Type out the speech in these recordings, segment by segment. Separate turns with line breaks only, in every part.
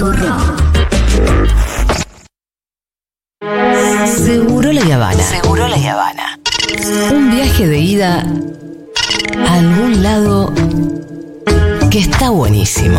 Seguro la Habana. Seguro la Habana. Un viaje de ida a algún lado que está buenísimo.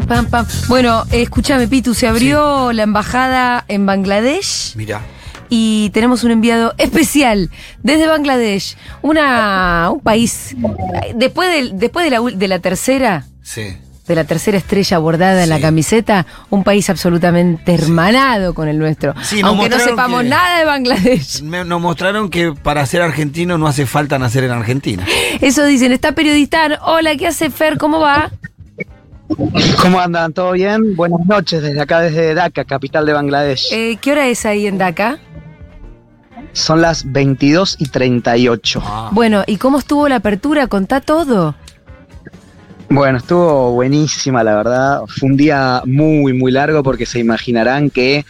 Pam, pam. Bueno, eh, escúchame, Pitu, se abrió la embajada en Bangladesh
Mira.
y tenemos un enviado especial desde Bangladesh, una, un país. Después, del- después de, la, de la tercera,
Sí.
de la tercera estrella bordada en la camiseta, un país absolutamente hermanado con el nuestro.
Sí,
Aunque no sepamos nada de Bangladesh.
Me- nos mostraron que para ser argentino no hace falta nacer en Argentina.
Eso dicen, está periodista. Hola, ¿qué hace Fer? ¿Cómo va?
¿Cómo andan? ¿Todo bien? Buenas noches desde acá, desde Dhaka, capital de Bangladesh.
Eh, ¿Qué hora es ahí en Dhaka?
Son las 22 y 38.
Ah.
Bueno, ¿y cómo estuvo la apertura? Contá todo.
Bueno, estuvo buenísima, la verdad. Fue un día muy, muy largo porque se imaginarán que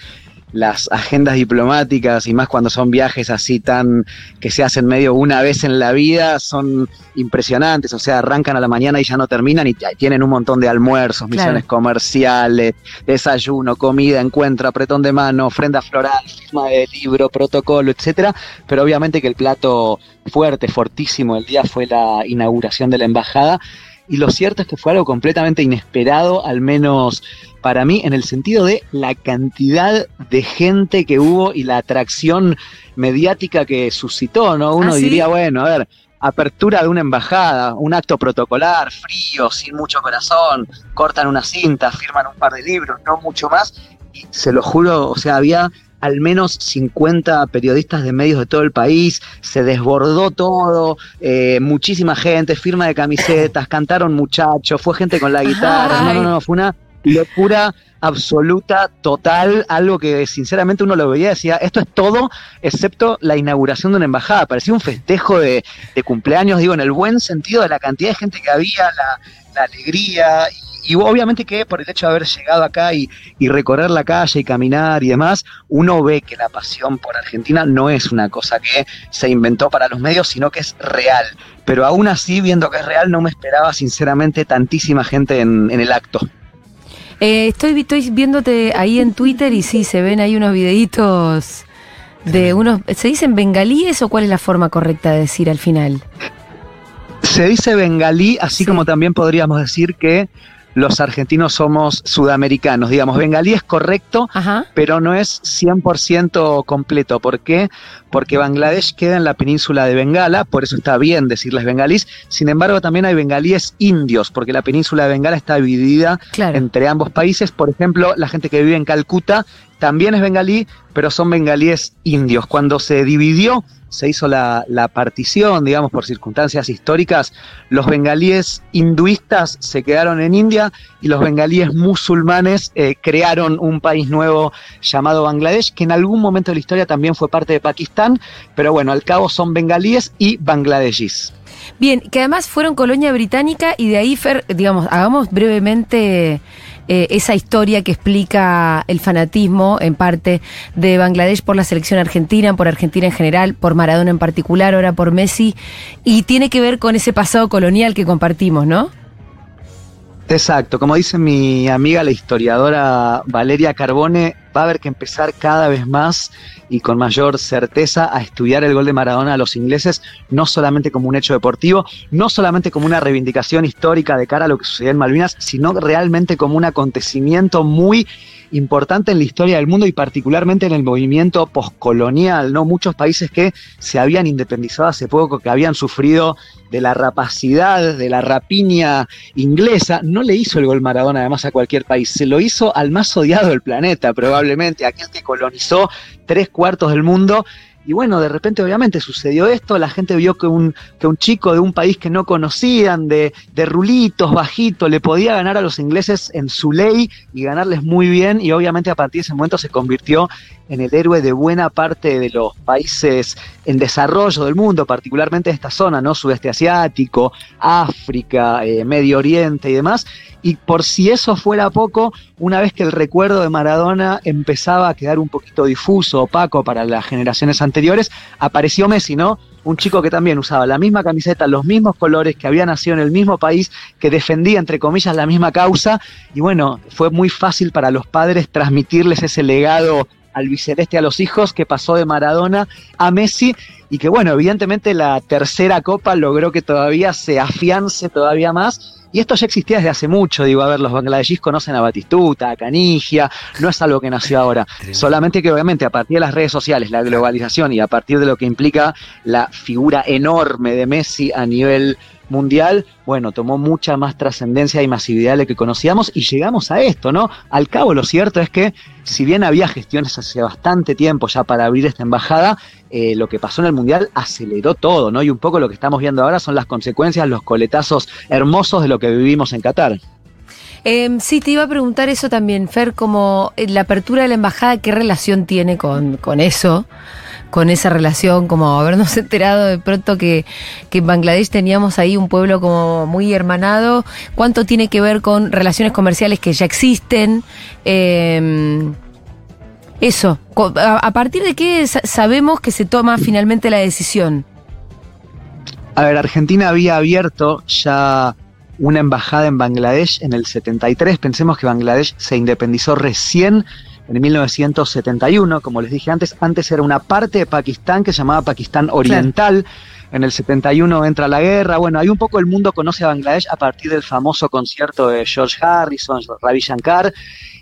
las agendas diplomáticas y más cuando son viajes así tan que se hacen medio una vez en la vida son impresionantes, o sea, arrancan a la mañana y ya no terminan y tienen un montón de almuerzos,
Claro.
misiones comerciales, desayuno, comida, encuentro, apretón de mano, ofrenda floral, firma de libro, protocolo, etcétera, pero obviamente que el plato fuerte, fortísimo del día fue la inauguración de la embajada y lo cierto es que fue algo completamente inesperado, al menos para mí, en el sentido de la cantidad de gente que hubo y la atracción mediática que suscitó, ¿no? Uno
¿Ah, sí?
diría, bueno, a ver, apertura de una embajada, un acto protocolar, frío, sin mucho corazón, cortan una cinta, firman un par de libros, no mucho más, y se lo juro, o sea, había al menos 50 periodistas de medios de todo el país, se desbordó todo, eh, muchísima gente, firma de camisetas, cantaron muchachos, fue gente con la guitarra, no, no, no, fue una locura absoluta, total, algo que sinceramente uno lo veía y decía, esto es todo excepto la inauguración de una embajada, parecía un festejo de, de cumpleaños, digo, en el buen sentido de la cantidad de gente que había, la, la alegría, y, y obviamente que por el hecho de haber llegado acá y, y recorrer la calle y caminar y demás, uno ve que la pasión por Argentina no es una cosa que se inventó para los medios, sino que es real. Pero aún así, viendo que es real, no me esperaba sinceramente tantísima gente en, en el acto.
Eh, estoy, estoy viéndote ahí en Twitter y sí, se ven ahí unos videitos de unos... ¿Se dicen bengalíes o cuál es la forma correcta de decir al final?
Se dice bengalí, así
Sí.
como también podríamos decir que los argentinos somos sudamericanos. Digamos, bengalí es correcto,
Ajá.
pero no es 100% completo. ¿Por qué? Porque Bangladesh queda en la península de Bengala, por eso está bien decirles bengalís. Sin embargo, también hay bengalíes indios, porque la península de Bengala está dividida
Claro.
entre ambos países. Por ejemplo, la gente que vive en Calcuta también es bengalí, pero son bengalíes indios. Cuando se dividió, se hizo la, la partición, digamos, por circunstancias históricas, los bengalíes hinduistas se quedaron en India y los bengalíes musulmanes eh, crearon un país nuevo llamado Bangladesh, que en algún momento de la historia también fue parte de Pakistán, pero bueno, al cabo son bengalíes y bangladeshis.
Bien, que además fueron colonia británica y de ahí, digamos, hagamos brevemente eh, esa historia que explica el fanatismo, en parte, de Bangladesh por la selección argentina, por Argentina en general, por Maradona en particular, ahora por Messi, y tiene que ver con ese pasado colonial que compartimos, ¿no?
Exacto, como dice mi amiga la historiadora Valeria Carbone, va a haber que empezar cada vez más y con mayor certeza a estudiar el gol de Maradona a los ingleses, no solamente como un hecho deportivo, no solamente como una reivindicación histórica de cara a lo que sucedió en Malvinas, sino realmente como un acontecimiento muy importante en la historia del mundo y particularmente en el movimiento poscolonial, ¿no? Muchos países que se habían independizado hace poco, que habían sufrido de la rapacidad, de la rapiña inglesa, no le hizo el gol Maradona además a cualquier país, se lo hizo al más odiado del planeta, probablemente, aquel que colonizó tres cuartos del mundo. Y bueno, de repente obviamente sucedió esto, la gente vio que un, que un chico de un país que no conocían, de, de rulitos, bajito, le podía ganar a los ingleses en su ley y ganarles muy bien y obviamente a partir de ese momento se convirtió en el héroe de buena parte de los países en desarrollo del mundo, particularmente de esta zona, ¿no? Sudeste asiático, África, eh, Medio Oriente y demás. Y por si eso fuera poco, una vez que el recuerdo de Maradona empezaba a quedar un poquito difuso, opaco para las generaciones anteriores, apareció Messi, ¿no? Un chico que también usaba la misma camiseta, los mismos colores, que había nacido en el mismo país, que defendía, entre comillas, la misma causa. Y bueno, fue muy fácil para los padres transmitirles ese legado al biceleste a los hijos que pasó de Maradona a Messi y que bueno, evidentemente la tercera copa logró que todavía se afiance todavía más. Y esto ya existía desde hace mucho, digo, a ver, los bangladesíes conocen a Batistuta, a Canigia, no es algo que nació ahora. Solamente que obviamente a partir de las redes sociales, la globalización y a partir de lo que implica la figura enorme de Messi a nivel mundial, bueno, tomó mucha más trascendencia y masividad de lo que conocíamos y llegamos a esto, ¿no? Al cabo, lo cierto es que si bien había gestiones hace bastante tiempo ya para abrir esta embajada, eh, lo que pasó en el mundial aceleró todo, ¿no? Y un poco lo que estamos viendo ahora son las consecuencias, los coletazos hermosos de lo que vivimos en Qatar.
Eh, sí, te iba a preguntar eso también, Fer, como la apertura de la embajada, ¿qué relación tiene con, con eso? Con esa relación, como habernos enterado de pronto que, que, en Bangladesh teníamos ahí un pueblo como muy hermanado, cuánto tiene que ver con relaciones comerciales que ya existen. Eh, eso, a, partir de qué sabemos que se toma finalmente la decisión.
A ver, Argentina había abierto ya una embajada en Bangladesh en el 73. Pensemos que Bangladesh se independizó recién en 1971, como les dije antes, antes era una parte de Pakistán que se llamaba Pakistán Oriental. En el 71 entra la guerra. Bueno, hay un poco el mundo conoce a Bangladesh a partir del famoso concierto de George Harrison, Ravi Shankar.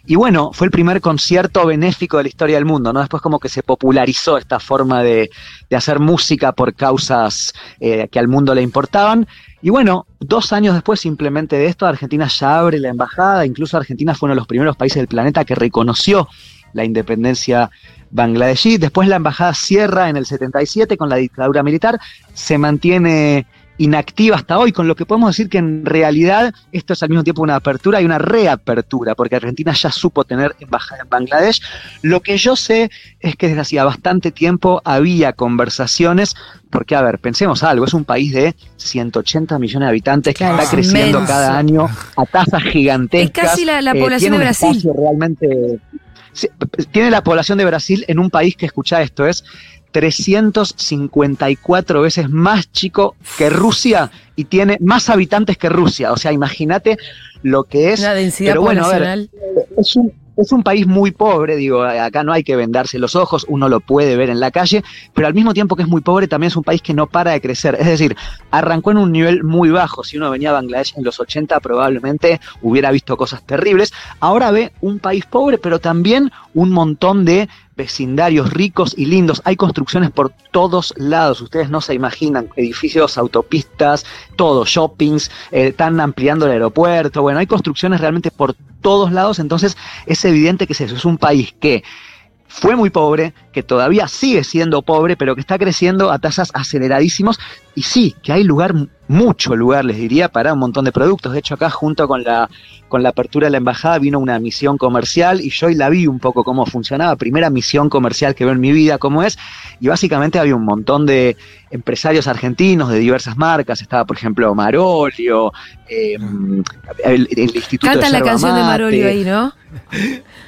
Y bueno, fue el primer concierto benéfico de la historia del mundo, ¿no? Después como que se popularizó esta forma de, hacer música por causas eh, que al mundo le importaban. Y bueno, dos años después simplemente de esto, Argentina ya abre la embajada, incluso Argentina fue uno de los primeros países del planeta que reconoció la independencia bangladesí. Después la embajada cierra en el 77 con la dictadura militar, se mantiene inactiva hasta hoy, con lo que podemos decir que en realidad esto es al mismo tiempo una apertura y una reapertura, porque Argentina ya supo tener embajada en Bangladesh. Lo que yo sé es que desde hacía bastante tiempo había conversaciones, porque a ver, pensemos algo, es un país de 180 millones de habitantes que está creciendo cada año a tasas gigantescas.
Es casi la, eh, población de Brasil.
Realmente, tiene la población de Brasil en un país que escucha esto, es 354 veces más chico que Rusia y tiene más habitantes que Rusia. O sea, imagínate lo que es.
La densidad poblacional.
es un, es un país muy pobre, digo, acá no hay que vendarse los ojos, uno lo puede ver en la calle, pero al mismo tiempo que es muy pobre, también es un país que no para de crecer. Es decir, arrancó en un nivel muy bajo. Si uno venía a Bangladesh en los 80, probablemente hubiera visto cosas terribles. Ahora ve un país pobre, pero también un montón de vecindarios ricos y lindos. Hay construcciones por todos lados, ustedes no se imaginan, edificios, autopistas, todo, shoppings, eh, están ampliando el aeropuerto, bueno, hay construcciones realmente por todos lados, entonces es evidente que es eso, es un país que fue muy pobre, que todavía sigue siendo pobre, pero que está creciendo a tasas aceleradísimos. Y sí, que hay lugar, mucho lugar, les diría, para un montón de productos. De hecho, acá junto con la, con la apertura de la embajada vino una misión comercial y yo hoy la vi un poco cómo funcionaba. Primera misión comercial que veo en mi vida, cómo es. Y básicamente había un montón de empresarios argentinos de diversas marcas. Estaba, por ejemplo, Marolio, eh, el, Instituto
Cantan la canción de Marolio ahí, ¿no?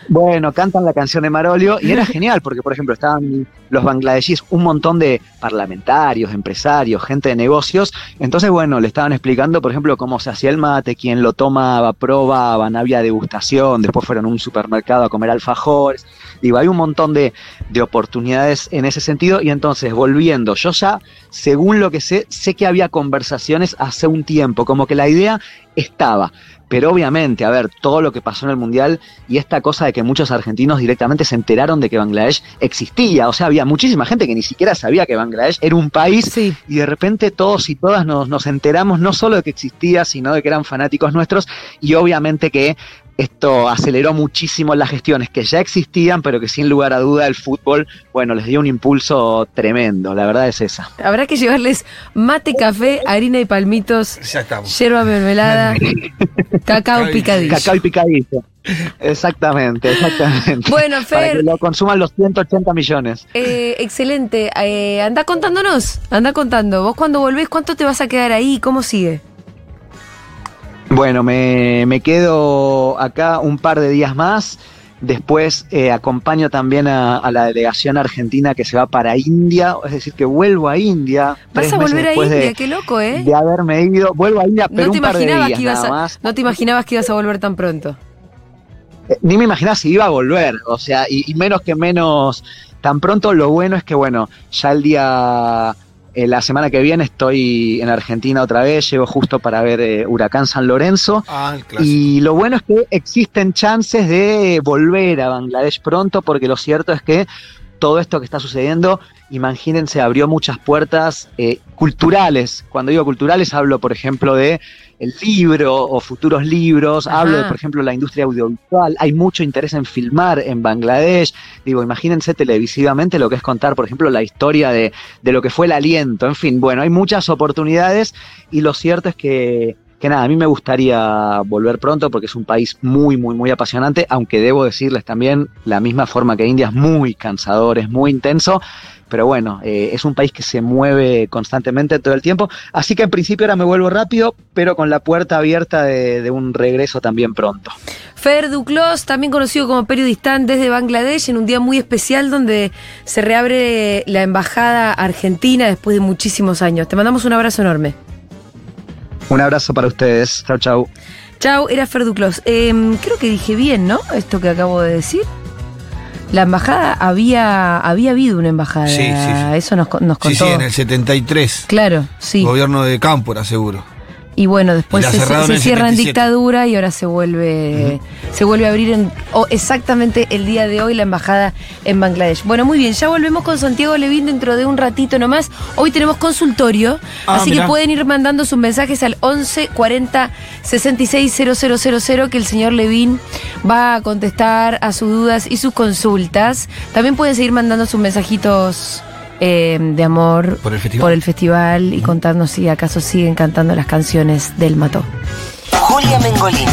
Bueno, cantan la canción de Marolio y era genial porque, por ejemplo, estaban los bangladesíes, un montón de parlamentarios, empresarios, gente de negocios. Entonces, bueno, le estaban explicando, por ejemplo, cómo se hacía el mate, quién lo tomaba, probaban, había degustación, después fueron a un supermercado a comer alfajores. Digo, hay un montón de, de oportunidades en ese sentido. Y entonces, volviendo, yo ya, según lo que sé, sé que había conversaciones hace un tiempo, como que la idea estaba. Pero obviamente, a ver, todo lo que pasó en el Mundial y esta cosa de que muchos argentinos directamente se enteraron de que Bangladesh existía. O sea, había muchísima gente que ni siquiera sabía que Bangladesh era un país y de repente todos y todas nos, nos enteramos no solo de que existía, sino de que eran fanáticos nuestros y obviamente que esto aceleró muchísimo las gestiones que ya existían, pero que sin lugar a duda el fútbol, bueno, les dio un impulso tremendo, la verdad es esa.
Habrá que llevarles mate, café, harina y palmitos,
Ya estamos.
yerba mermelada, cacao picadillo.
Cacao y picadillo. Exactamente, exactamente.
Bueno,
Para que
Fer,
lo consuman los 180 millones.
eh, excelente. Eh, anda contándonos, anda contando. Vos cuando volvés, ¿cuánto te vas a quedar ahí? ¿Cómo sigue?
Bueno, me, me quedo acá un par de días más. Después eh, acompaño también a, a la delegación argentina que se va para India, es decir, que vuelvo a India.
Vas a volver a
de-
India, qué loco, ¿eh?
de haberme ido. Vuelvo a India, pero
No te
un par de días
que ibas
nada
a, no te imaginabas que ibas a volver tan pronto.
Eh, Ni me imaginaba si iba a volver, o sea, y, y menos que menos tan pronto. Lo bueno es que, bueno, ya el día, eh, la semana que viene estoy en Argentina otra vez, llego justo para ver eh, Huracán San Lorenzo.
Ah.
Y lo bueno es que existen chances de volver a Bangladesh pronto, porque lo cierto es que todo esto que está sucediendo, imagínense, abrió muchas puertas eh, culturales. Cuando digo culturales, hablo, por ejemplo, de el libro o futuros libros,
Ajá.
hablo de, por ejemplo, la industria audiovisual. Hay mucho interés en filmar en Bangladesh. Digo, imagínense televisivamente lo que es contar, por ejemplo, la historia de, de lo que fue el aliento. En fin, bueno, hay muchas oportunidades y lo cierto es que que nada, a mí me gustaría volver pronto porque es un país muy, muy, muy apasionante, aunque debo decirles también, la misma forma que India es muy cansador, es muy intenso, pero bueno, eh, es un país que se mueve constantemente todo el tiempo, así que en principio ahora me vuelvo rápido, pero con la puerta abierta de, de un regreso también pronto.
Fer Duclos, también conocido como periodista desde Bangladesh, en un día muy especial donde se reabre la embajada argentina después de muchísimos años. Te mandamos un abrazo enorme.
Un abrazo para ustedes, chau chau.
Chau, era Fer Duclos. Eh, creo que dije bien, ¿no? Esto que acabo de decir. La embajada había había habido una embajada.
Sí, sí, sí.
Eso nos, nos
Sí,
contó.
sí, en el 73.
Claro, sí.
Gobierno de Cámpora, seguro.
Y bueno, después se, cierra en
77.
dictadura y ahora se vuelve se vuelve a abrir en, exactamente el día de hoy la embajada en Bangladesh. Bueno, muy bien, ya volvemos con Santiago Levín dentro de un ratito nomás. Hoy tenemos consultorio,
Ah,
así
mirá.
que pueden ir mandando sus mensajes al 11 40 66 000 que el señor Levín va a contestar a sus dudas y sus consultas. También pueden seguir mandando sus mensajitos eh, de amor
Por el festival.
por el festival y contarnos si acaso siguen cantando las canciones del Mató.
Julia Mengolini.